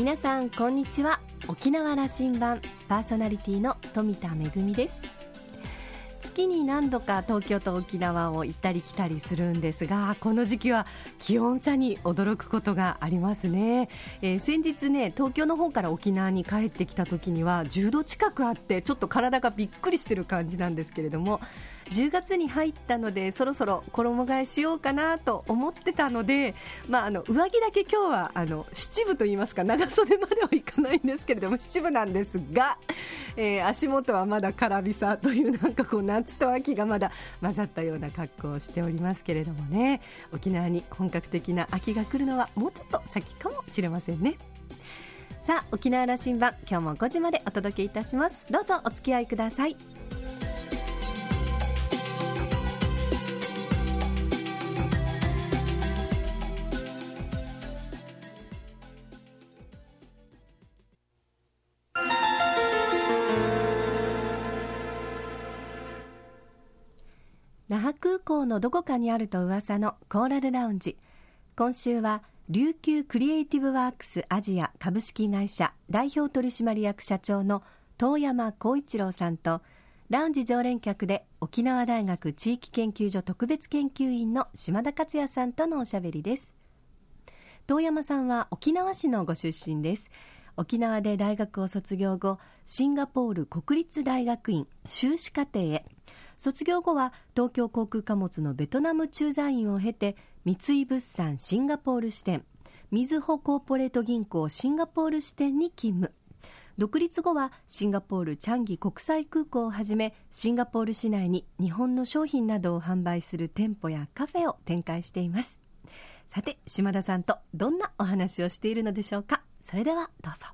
皆さんこんにちは。沖縄羅針盤パーソナリティの富田恵です。月に何度か東京と沖縄を行ったり来たりするんですがこの時期は気温差に驚くことがありますね、えー、先日ね東京の方から沖縄に帰ってきた時には10度近くあってちょっと体がびっくりしてる感じなんですけれども10月に入ったのでそろそろ衣替えしようかなと思ってたので、まあ、あの上着だけ今日はあの七分と言いますか長袖まではいかないんですけれども七分なんですが、えー、足元はまだカラビサというなんかこう夏と秋がまだ混ざったような格好をしておりますけれどもね。沖縄に本格的な秋が来るのはもうちょっと先かもしれませんね。さあ沖縄羅針盤今日も5時までお届けいたします。どうぞお付き合いください。港のどこかにあると噂のコーラルラウンジ。今週は琉球クリエイティブワークスアジア株式会社代表取締役社長の遠山光一郎さんとラウンジ常連客で沖縄大学地域研究所特別研究員の島田克也さんとのおしゃべりです。遠山さんは沖縄市のご出身です。沖縄で大学を卒業後シンガポール国立大学院修士課程へ。卒業後は東京航空貨物のベトナム駐在員を経て三井物産シンガポール支店みずほコーポレート銀行シンガポール支店に勤務。独立後はシンガポールチャンギ国際空港をはじめシンガポール市内に日本の商品などを販売する店舗やカフェを展開しています。さて島田さんとどんなお話をしているのでしょうか？それではどうぞ。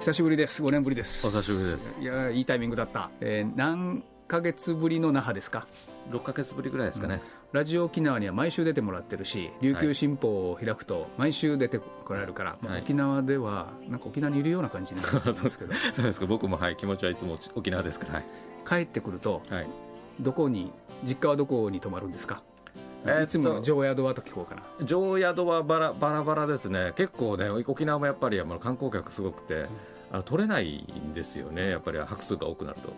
久しぶりです。5年ぶりです。お久しぶりです。いやいいタイミングだった、えー、何ヶ月ぶりの那覇ですか？6ヶ月ぶりぐらいですかね、うん、ラジオ沖縄には毎週出てもらってるし琉球新報を開くと毎週出てこられるから、はい、沖縄ではなんか沖縄にいるような感じになるんですけど。そうですか。僕もはい気持ちはいつも沖縄ですから、はい、帰ってくると、はい、どこに実家はどこに泊まるんですか？いつも常宿はと聞こうかな。常宿はバラバラバラですね。結構ね沖縄もやっぱり観光客すごくて、うん。あの取れないんですよね、やっぱり泊数が多くなると。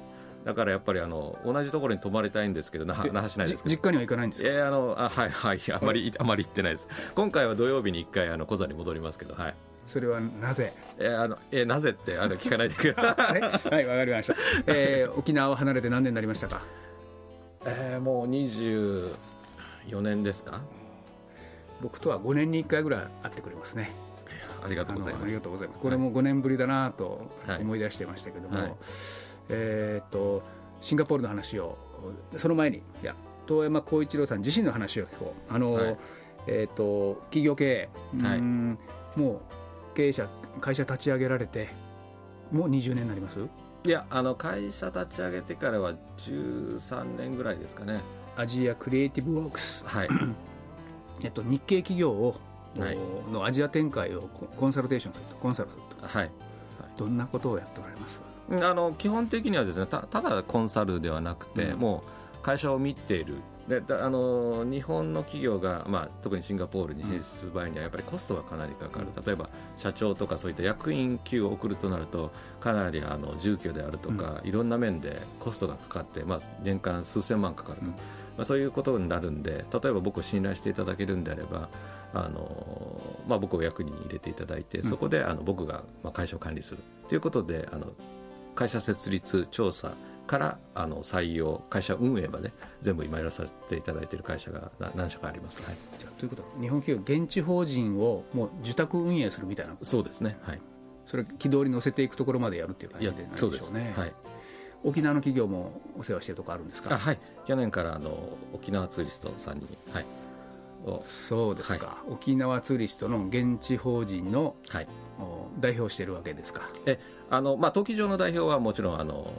だからやっぱりあの同じところに泊まりたいんですけど、那覇市内です実家には行かないんですか、えー、あのあはいはい、あまりあまり行ってないです、今回は土曜日に1回、あの小座に戻りますけど、はい、それはなぜ、えーあのえー、なぜってあの聞かないでください、はい、わかりました、えー、沖縄を離れて何年になりましたか、えー、もう24年ですか、僕とは5年に1回ぐらい会ってくれますね。ありがとうございます。ありがとうございます。これも5年ぶりだなと思い出してましたけども、はい、えっとシンガポールの話をその前にいや遠山光一郎さん自身の話を聞こう。あの、はい、えっと企業経営、はい、もう経営者会社立ち上げられてもう20年になります？いやあの会社立ち上げてからは13年ぐらいですかね。アジアクリエイティブワークス。はい。えっと日系企業をのアジア展開をコンサルテーションすると。コンサルすると、はい、どんなことをやっておられます？あの基本的にはですねたただコンサルではなくて、うん、もう会社を見ている。であの日本の企業が、まあ、特にシンガポールに進出する場合にはやっぱりコストがかなりかかる、例えば社長とかそういった役員級を送るとなるとかなりあの住居であるとか、うん、いろんな面でコストがかかって、まあ、年間数千万かかると、うん、まあ、そういうことになるんで例えば僕を信頼していただけるんであればあのまあ、僕を役に入れていただいてそこであの僕がまあ会社を管理する。ということであの会社設立調査からあの採用会社運営まで全部今やらさせていただいている会社が何社かあります、はい、じゃということは日本企業現地法人をもう受託運営するみたいなそうですね。はい。それ軌道に乗せていくところまでやるっていう感じでなるでしょうね。はい。沖縄の企業もお世話してるとこあるんですか？はい去年からあの沖縄ツーリストさんにはい。そうですか、はい、沖縄ツーリストの現地法人の、はい、代表しているわけですか？えあの、まあ、登記上の代表はもちろんあの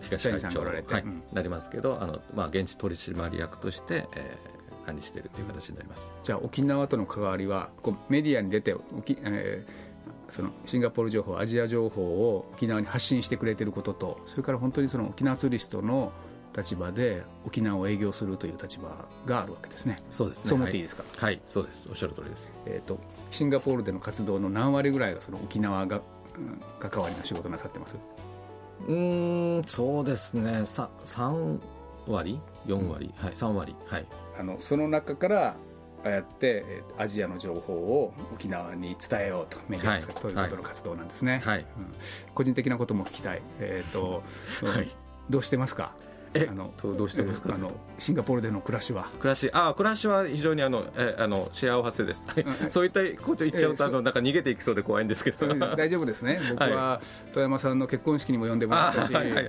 東会長、はい、うん、なりますけどあの、まあ、現地取締役として、えー、管理しているという形になります。じゃあ沖縄との関わりはこうメディアに出て沖、えーそのシンガポール情報アジア情報を沖縄に発信してくれてることとそれから本当にその沖縄ツーリストの立場で沖縄を営業するという立場があるわけですね。そうですね。そう思っていいですか？はい、はい、そうです。おっしゃる通りです。えっ、ー、とシンガポールでの活動の何割ぐらいがその沖縄が、うん、関わりの仕事なさってます？うんそうですね。三三割？四割、うん、はい三割。はい。あのその中からああやってアジアの情報を沖縄に伝えようとメディアですか、はい、ということの活動なんですね、はい、うん、個人的なことも聞きたい、えーと はい、どうしてますか？えあのどうしてますか？あのシンガポールでの暮らしは。暮らし。あ暮らしは非常にあのえあの幸せです、はい、そういったこと言っちゃうと、あのなんか逃げていきそうで怖いんですけど。大丈夫ですね。僕は富山さんの結婚式にも呼んでもらったし、はいはい、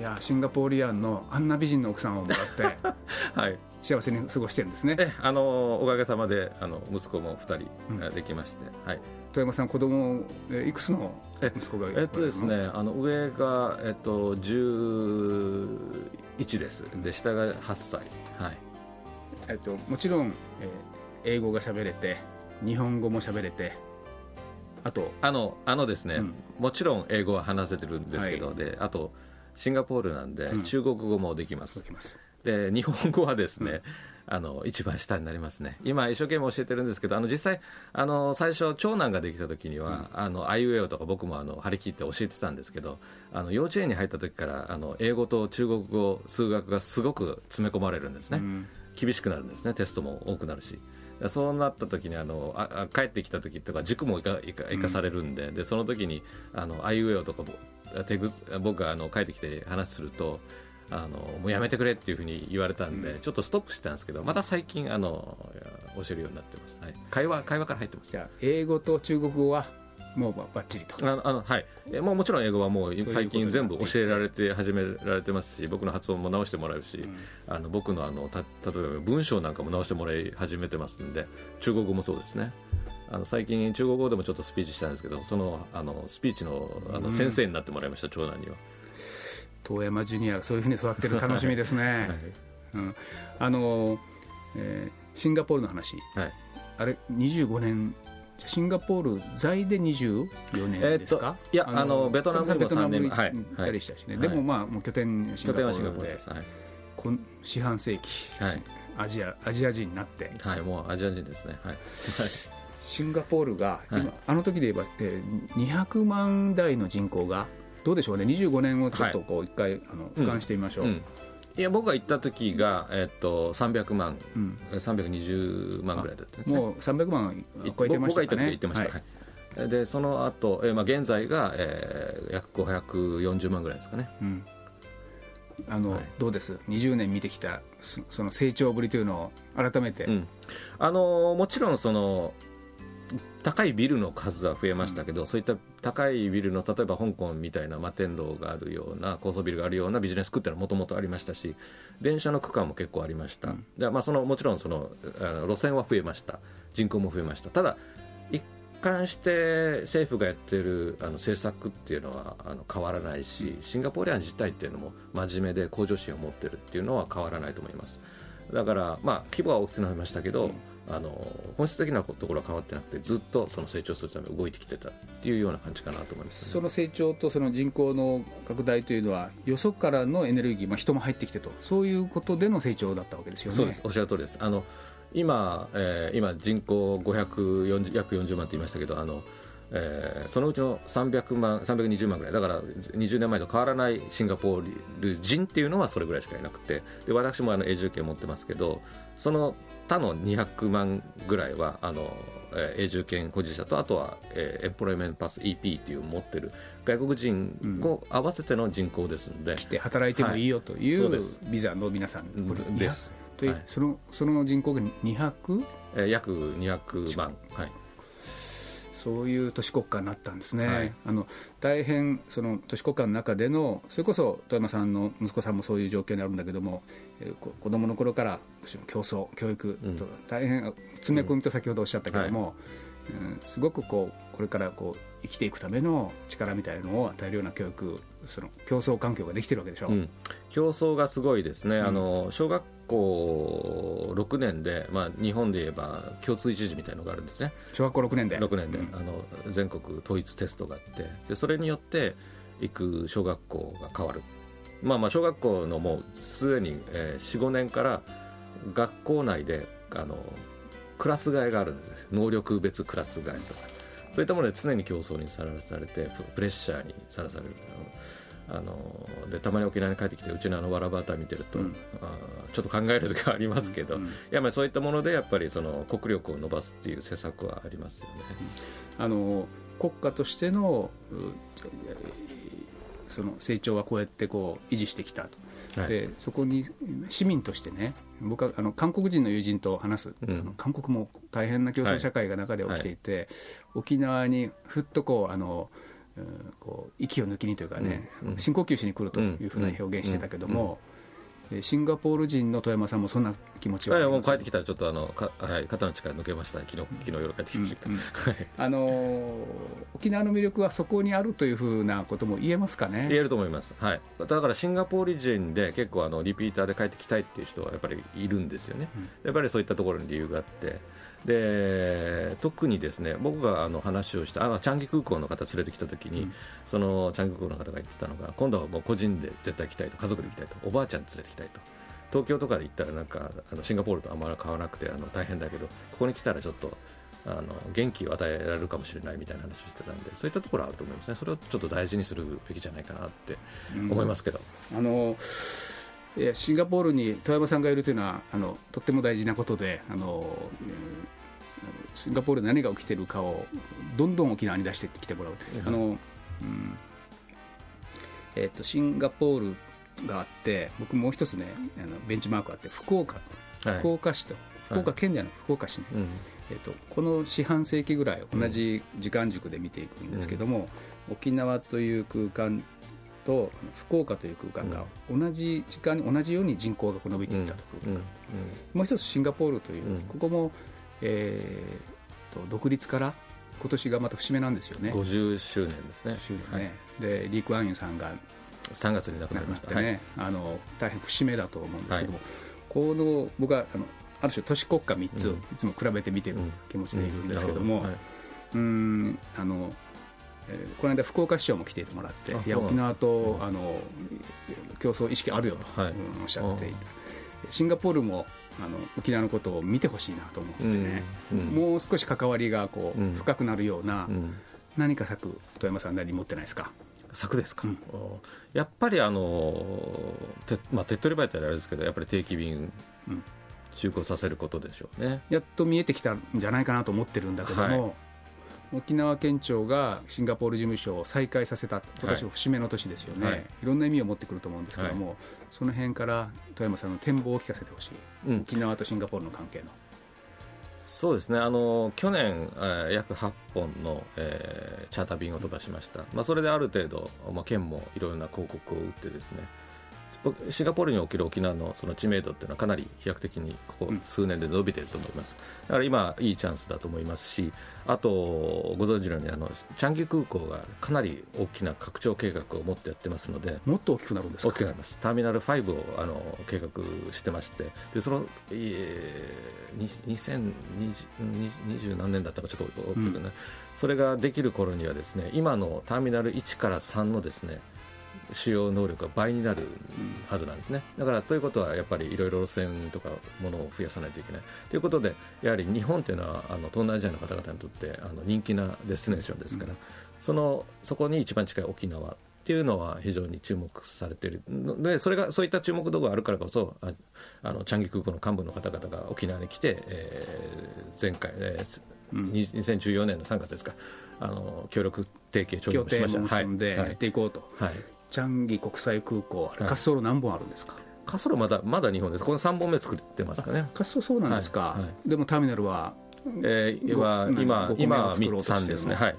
やシンガポーリアンのあんな美人の奥さんをもらって。はい幸せに過ごしてるんですね。えあのおかげさまであの息子も2人できまして、うん、はい。富山さん子供いくつの息子がえっとですねあの上が、えっと、11です。で下が8歳。はい。えっともちろん、えー、英語が喋れて日本語も喋れてあとあのあのですね、うん、もちろん英語は話せてるんですけど、はい、であとシンガポールなんで、中国語もできます、で日本語はですね、あの一番下になりますね、今、一生懸命教えてるんですけど、あの実際あの、最初、長男ができた時には、うん、あのアイウェオとか僕もあの張り切って教えてたんですけど、あの幼稚園に入った時からあの英語と中国語、数学がすごく詰め込まれるんですね、うん、厳しくなるんですね、テストも多くなるし。そうなった時にあのあ帰ってきた時とか塾も生か生かされるんでうん、でその時にあのアイウェオとか僕があの帰ってきて話するとあのもうやめてくれっていうふうに言われたんで、うん、ちょっとストップしてたんですけどまた最近あの教えるようになってます、はい、会話会話から入ってます。じゃあ英語と中国語はもうばっちりと。あのはい。もうもちろん英語はもう最近全部教えられて始められてますし僕の発音も直してもらうし、うん、あの僕のあのた例えば文章なんかも直してもらい始めてますんで中国語もそうですね。あの最近中国語でもちょっとスピーチしたんですけどそのあのスピーチのあの先生になってもらいました、うん、長男には。遠山ジュニアそういうふうに育ってる楽しみですね、はい。うん、あの、えー、シンガポールの話、はい、あれ25年。シンガポール在で24年ですか、えー、いやあのベトナムにも3年。はい。たりしたしね、はい、でもまあもう拠点シンガポールではい、四半世紀、はい、アジアアジア人になって。はいもうアジア人ですね。はい。シンガポールが今、あの時で言えば、えー、200万台の人口がどうでしょうね。25年をちょっとこう一回、あの俯瞰してみましょう、うん。うん、いや僕が行った時が、えっと、300万、うん、320万ぐらいだったんです、ね、もう300万超えてましたね。僕が行った時は行ってました、はい。はい、でその後、えーまあ現在が、えー、約540万ぐらいですかね、うん。あの、はい、どうです？20年見てきたその成長ぶりというのを改めて、うん、あのもちろんその高いビルの数は増えましたけど、うん、そういった高いビルの例えば香港みたいな摩天楼があるような高層ビルがあるようなビジネス区っていうのはもともとありましたし電車の区間も結構ありました、うん、でまあ、そのもちろんそのあの路線は増えました。人口も増えました。ただ一貫して政府がやってるあの政策っていうのはあの変わらないしシンガポールアン自体っていうのも真面目で向上心を持ってるっていうのは変わらないと思います。だからまあ規模は大きくなりましたけど、うんあの本質的なところは変わってなくてずっとその成長するために動いてきてたっていうような感じかなと思います、ね、その成長とその人口の拡大というのはよそからのエネルギー、まあ、人も入ってきてとそういうことでの成長だったわけですよね。そうです。おっしゃる通りです。あの今、えー、今人口540約40万って言いましたけどあのえー、そのうちの300万320万ぐらい。だから20年前と変わらないシンガポール人っていうのはそれぐらいしかいなくて。で私もあの永住権持ってますけどその他の200万ぐらいはあの、えー、永住権保持者とあとは、えー、エンプロイメントパス EP っていう持ってる。外国人を合わせての人口ですので、うん、来て働いてもいいよという、はい、ビザの皆さんです。はい、そのその人口が 200? えー、約200万。はいそういう都市国家になったんですね、はい、あの大変その都市国家の中でのそれこそ富山さんの息子さんもそういう状況にあるんだけども、えー、子供の頃から競争教育と大変詰め込みと先ほどおっしゃったけども、うん、はい、すごくこうこれからこう生きていくための力みたいなのを与えるような教育その競争環境ができてるわけでしょ、うん、競争がすごいですね、うん、あの小学校6年で、まあ、日本で言えば共通一時みたいなのがあるんですね。小学校6年で。6年で、うん、あの全国統一テストがあってでそれによって行く小学校が変わる。まあまあ小学校のもうすでに、えー、45年から学校内であのクラス替えがあるんです。能力別クラス替えとかそういったもので常に競争にさらされてプレッシャーにさらされるあのでたまに沖縄に帰ってきてうちのあのわらバーター見てると、うん、あちょっと考える時はありますけど、うん、やっぱりそういったものでやっぱりその国力を伸ばすっていう施策はありますよね。あの国家としてのその成長はこうやってこう維持してきたと。はい、でそこに市民としてね僕はあの韓国人の友人と話す、うん、韓国も大変な競争社会が中で起きていて、はい。はい、沖縄にふっとこうあのこう息を抜きにというかね、深呼吸しに来るというふうな表現してたけども、シンガポール人の富山さんもそんな気持ちは、はい、もう帰ってきたらちょっとあのか、はい、肩の力抜けました、昨日昨日夜帰ってきました、うんうん、あの沖縄の魅力はそこにあるというふうなことも言えますかね。言えると思います、はい、だからシンガポール人で結構あのリピーターで帰ってきたいっていう人はやっぱりいるんですよね、うん、やっぱりそういったところに理由があって。で特にですね僕があの話をしたあのチャンギ空港の方連れてきた時に、うん、そのチャンギ空港の方が言ってたのが今度はもう個人で絶対来たいと家族で来たいとおばあちゃん連れてきたいと。東京とかで行ったらなんかあのシンガポールとあんまり変わらなくてあの大変だけどここに来たらちょっとあの元気を与えられるかもしれないみたいな話をしてたんでそういったところはあると思いますね。それをちょっと大事にするべきじゃないかなって思いますけど。うん、あのシンガポールに富山さんがいるというのはあのとっても大事なことであのシンガポールで何が起きているかをどんどん沖縄に出してきてもらう、あのうん。えーと、シンガポールがあって僕もう一つねあのベンチマークあって福岡。福岡市と、福岡県ではなく福岡市ね、はいえーと、この四半世紀ぐらい同じ時間軸で見ていくんですけども、うん、沖縄という空間と福岡という空間が同じ時間に同じように人口が伸びていったと。空間、もう一つシンガポールという、ここもえーと、独立から今年がまた節目なんですよね。50周年ですね。周年ね、はい、でリー・ク・アンユさんが3月に亡くなりましたね、はい、あの大変節目だと思うんですけども、はい、この僕はあのある種都市国家3つをいつも比べて見てる気持ちでいるんですけども、うん、あのえー、この間福岡市長も来てもらっていや沖縄と、あの競争意識あるよと、はい、おっしゃっていた。シンガポールもあの沖縄のことを見てほしいなと思ってね、うんうん、もう少し関わりがこう、うん、深くなるような、何か策富山さんなり持ってないですか？策ですか、やっぱりあのて、まあ、手っ取り早いってあれですけどやっぱり定期便、就航させることでしょうね。やっと見えてきたんじゃないかなと思ってるんだけども、はい沖縄県庁がシンガポール事務所を再開させた今年節目の年ですよね、はい、いろんな意味を持ってくると思うんですけども、はい、その辺から富山さんの展望を聞かせてほしい、うん、沖縄とシンガポールの関係の。そうですね。あの去年、えー、約8本の、えー、チャーター便を飛ばしました、まあ、それである程度、まあ、県もいろいろな広告を打ってですねシンガポールにおける沖縄のその知名度っていうのはかなり飛躍的にここ数年で伸びていると思います、だから今、いいチャンスだと思いますし、あと、ご存知のようにあの、チャンギ空港がかなり大きな拡張計画を持ってやってますので、もっと大きくなるんです大きくなります、ターミナル5をあの計画してまして、でその、えー、2020何年だったかちょっと大きくね、うん、それができる頃にはですね今のターミナル1から3のですね使用能力が倍になるはずなんですね。だからということはやっぱりいろいろ路線とかものを増やさないといけない。ということでやはり日本というのはあの東南アジアの方々にとってあの人気なデスティネーションですから、うん、そのそこに一番近い沖縄っていうのは非常に注目されているのでそれがそういった注目度があるからこそああのチャンギ空港の幹部の方々が沖縄に来て、えー、前回、えーうん、2014年の3月ですか。あの協力提携協力しました。結んでやっていこうと、はい、はいチャンギ国際空港、滑走路何本あるんですか、滑走路まだまだ2本です、この3本目作ってますかね。滑走そうなんですか、はい。はい、でもターミナルは、えー、今、今、今3ですね、はい、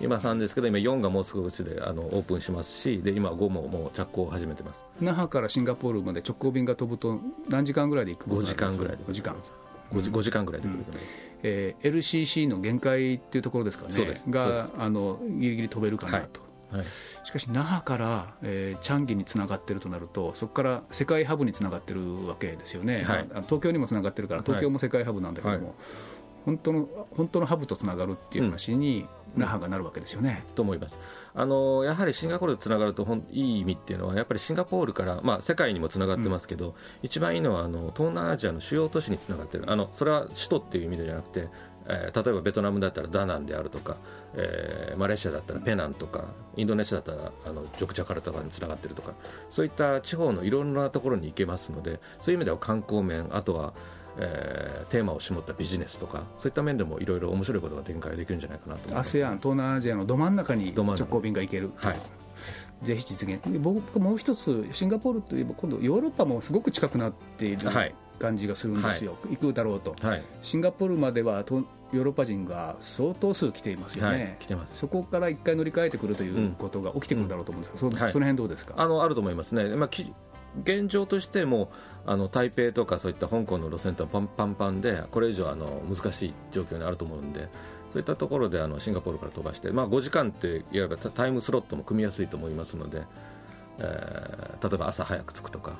今3ですけど、今4がもうすぐうちであのオープンしますし、で今5ももう着工を始めてます。那覇からシンガポールまで直行便が飛ぶと、何時間ぐらいで行く5時間ぐらいで、5時間。5時 ,5 時間ぐらいで来ると思います、うん、えー、LCC の限界っていうところですかね、そうです。があのギリギリ飛べるかなと、はい、しかし那覇から、えー、チャンギにつながってるとなるとそこから世界ハブにつながってるわけですよね、はい、東京にもつながってるから東京も世界ハブなんだけども、はい、本当の本当のハブとつながるっていう話に、那覇がなるわけですよね。と思います。あのやはりシンガポールとつながるとほんいい意味っていうのはやっぱりシンガポールから、まあ、世界にもつながってますけど、うん、一番いいのはあの東南アジアの主要都市につながってる。あのそれは首都っていう意味じゃなくてえー、例えばベトナムだったらダナンであるとか、えー、マレーシアだったらペナンとかインドネシアだったらあのジョクジャカルタとかにつながってるとかそういった地方のいろんなところに行けますのでそういう意味では観光面あとは、えー、テーマを絞ったビジネスとかそういった面でもいろいろ面白いことが展開できるんじゃないかなと思います、ね、ASEAN 東南アジアのど真ん中に直行便が行けるはいぜひ実現。僕もう一つシンガポールといえば今度ヨーロッパもすごく近くなっている、はい。感じがするんですよ、はい、行くだろうと、はい、シンガポールまではヨーロッパ人が相当数来ていますよね、はい、来てます。そこから一回乗り換えてくるということが起きてくるだろうと思うんですが、うん、そその辺どうですか？あのあると思いますね、まあ、現状としてもあの台北とかそういった香港の路線とはパンパンパンでこれ以上あの難しい状況にあると思うんでそういったところであのシンガポールから飛ばして、まあ、5時間っていわばタイムスロットも組みやすいと思いますので、えー、例えば朝早く着くとか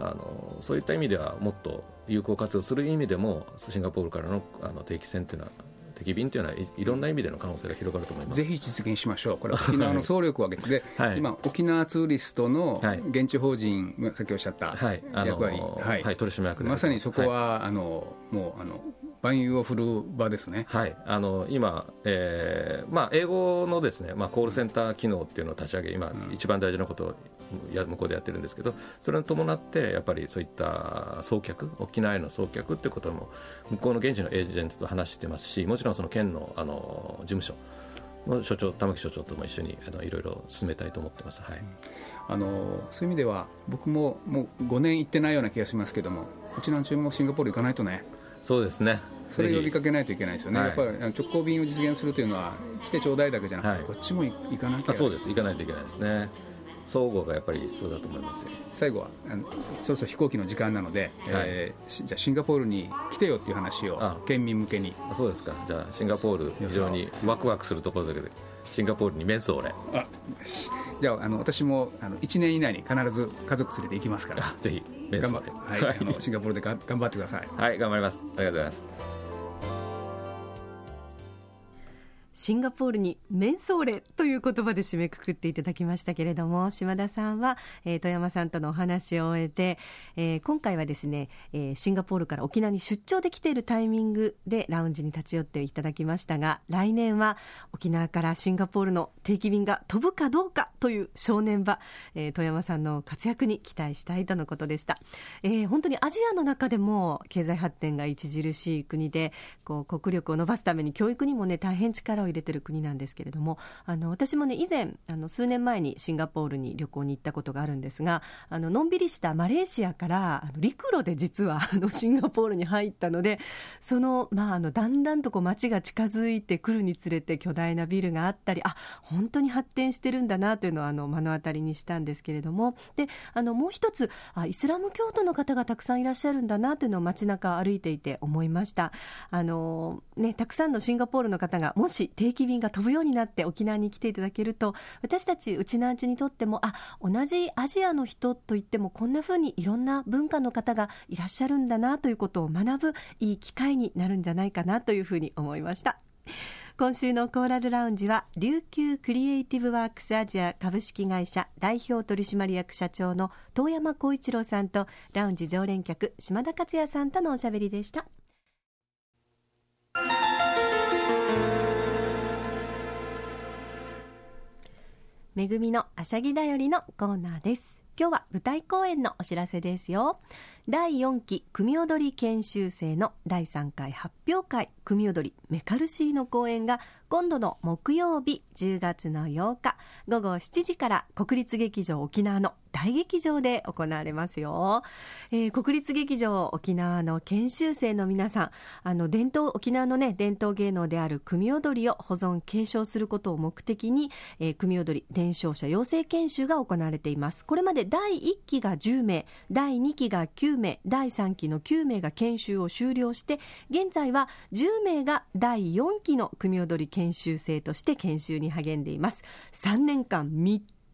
あのそういった意味ではもっと有効活用する意味でもシンガポールからのあの定期船というのは敵便というのはいいろんな意味での可能性が広がると思います。ぜひ実現しましょう、これは沖縄の 総力を挙げて、はい、今、沖縄ツーリストの現地法人、はい、さっきおっしゃった役割、はい、はい、取締役まさにそこは、あのもうあの万有を振る場ですね、はい、あの今、えーまあ、英語のですね、まあ、コールセンター機能っていうのを立ち上げ、今、うん、一番大事なことをや向こうでやってるんですけど、それに伴って、やっぱりそういった送客、沖縄への送客っていうことも、向こうの現地のエージェントと話してますし、もちろんその県のあの事務所の所長、玉木所長とも一緒にあのいろいろ進めたいと思ってます。はい、あのそういう意味では、僕ももう5年行ってないような気がしますけども、うちのチームもシンガポール行かないとね。そうですねそれ呼びかけないといけないですよね、やっぱり直行便を実現するというのは、来てちょうだいだけじゃなくて、はい、こっちも行かなきゃ。そうです、行かないといけないですね。相互がやっぱり必要だと思いますよ。最後はあのそろそろ飛行機の時間なので、はい、えー、じゃあシンガポールに来てよっていう話を県民向けに。あそうですか。じゃあシンガポール非常にワクワクするところだけでシンガポールにメンソーレあじゃああの私もあの1年以内に必ず家族連れて行きますから。ぜひメンソーレはい、シンガポールでが頑張ってください。はい頑張ります。ありがとうございますシンガポールにメンソーレという言葉で締めくくっていただきましたけれども島田さんは、えー、富山さんとのお話を終えて、えー、今回はですね、えー、シンガポールから沖縄に出張できているタイミングでラウンジに立ち寄っていただきましたが来年は沖縄からシンガポールの定期便が飛ぶかどうかという正念場、えー、富山さんの活躍に期待したいとのことでした、えー、本当にアジアの中でも経済発展が著しい国でこう国力を伸ばすために教育にもね大変力をを入れてる国なんですけれどもあの私もね以前あの数年前にシンガポールに旅行に行ったことがあるんですがあののんびりしたマレーシアからあの陸路で実はあのシンガポールに入ったのでその,、まあ、あのだんだんとこう街が近づいてくるにつれて巨大なビルがあったりあ本当に発展してるんだなというのをあの目の当たりにしたんですけれどもであのもう一つあイスラム教徒の方がたくさんいらっしゃるんだなというのを街中歩いていて思いました。あの、ね、たくさんのシンガポールの方がもし定期便が飛ぶようになって沖縄に来ていただけると私たちうちなんちにとってもあ同じアジアの人といってもこんなふうにいろんな文化の方がいらっしゃるんだなということを学ぶいい機会になるんじゃないかなというふうに思いました今週のコーラルラウンジは琉球クリエイティブワークスアジア株式会社代表取締役社長の遠山光一郎さんとラウンジ常連客島田克也さんとのおしゃべりでした。めぐみのあしゃぎだよりのコーナーです。今日は舞台公演のお知らせですよ。第4期組踊り研修生の第3回発表会組踊りメカルシーの公演が今度の木曜日10月の8日午後7時から国立劇場沖縄の大劇場で行われますよ、えー、国立劇場沖縄の研修生の皆さんあの伝統沖縄のね伝統芸能である組踊りを保存継承することを目的に、えー、組踊り伝承者養成研修が行われています。これまで第1期が10名第2期が9名第3期の9名が研修を終了して現在は10名が第4期の組踊り研修生として研修に励んでいます。3年間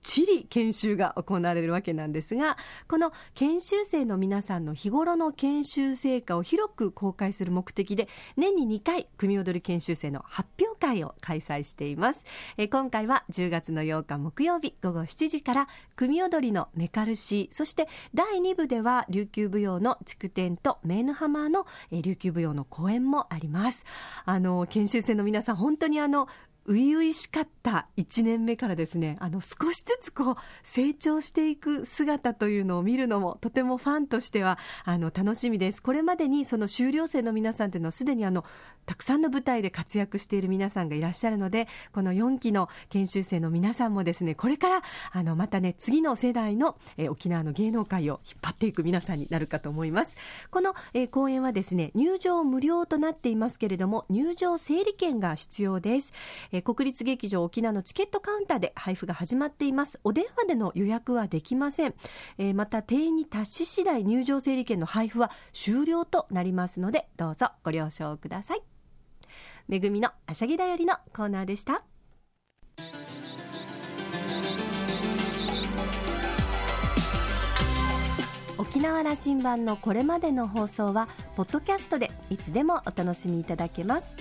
ちり研修が行われるわけなんですがこの研修生の皆さんの日頃の研修成果を広く公開する目的で年に2回組踊り研修生の発表会を開催しています。え今回は10月の8日木曜日午後7時から組踊りのメカルシーそして第2部では琉球舞踊の筑天とメーヌハマーの琉球舞踊の公演もあります。あの研修生の皆さん本当にあの初々しかった1年目からですねあの少しずつこう成長していく姿というのを見るのもとてもファンとしてはあの楽しみですこれまでにその修了生の皆さんというのはすでにあのたくさんの舞台で活躍している皆さんがいらっしゃるのでこの4期の研修生の皆さんもですねこれからあのまたね次の世代の、えー、沖縄の芸能界を引っ張っていく皆さんになるかと思いますこの、えー、公演はですね入場無料となっていますけれども入場整理券が必要です、えー、国立劇場沖縄のチケットカウンターで配布が始まっています。お電話での予約はできません、えー、また定員に達し次第入場整理券の配布は終了となりますのでどうぞご了承ください。めぐみのあしゃぎだよりのコーナーでした。沖縄羅針盤のこれまでの放送はポッドキャストでいつでもお楽しみいただけます。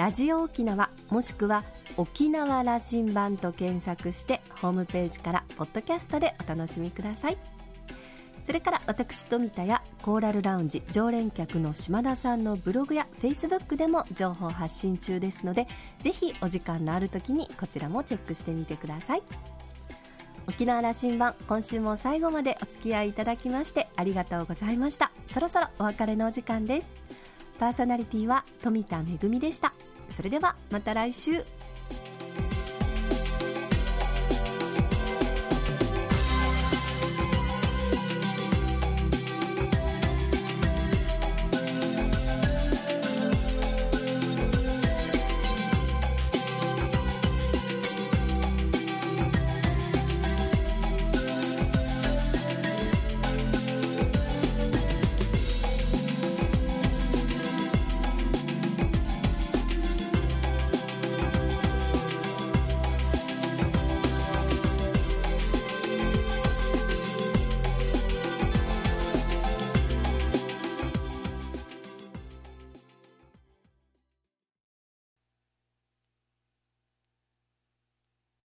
ラジオ沖縄もしくは沖縄羅針盤と検索してホームページからポッドキャストでお楽しみください。それから私富田やコーラルラウンジ常連客の島田さんのブログやフェイスブックでも情報発信中ですのでぜひお時間のある時にこちらもチェックしてみてください。沖縄羅針盤今週も最後までお付き合いいただきましてありがとうございました。そろそろお別れのお時間です。パーソナリティは富田恵でした。それではまた来週。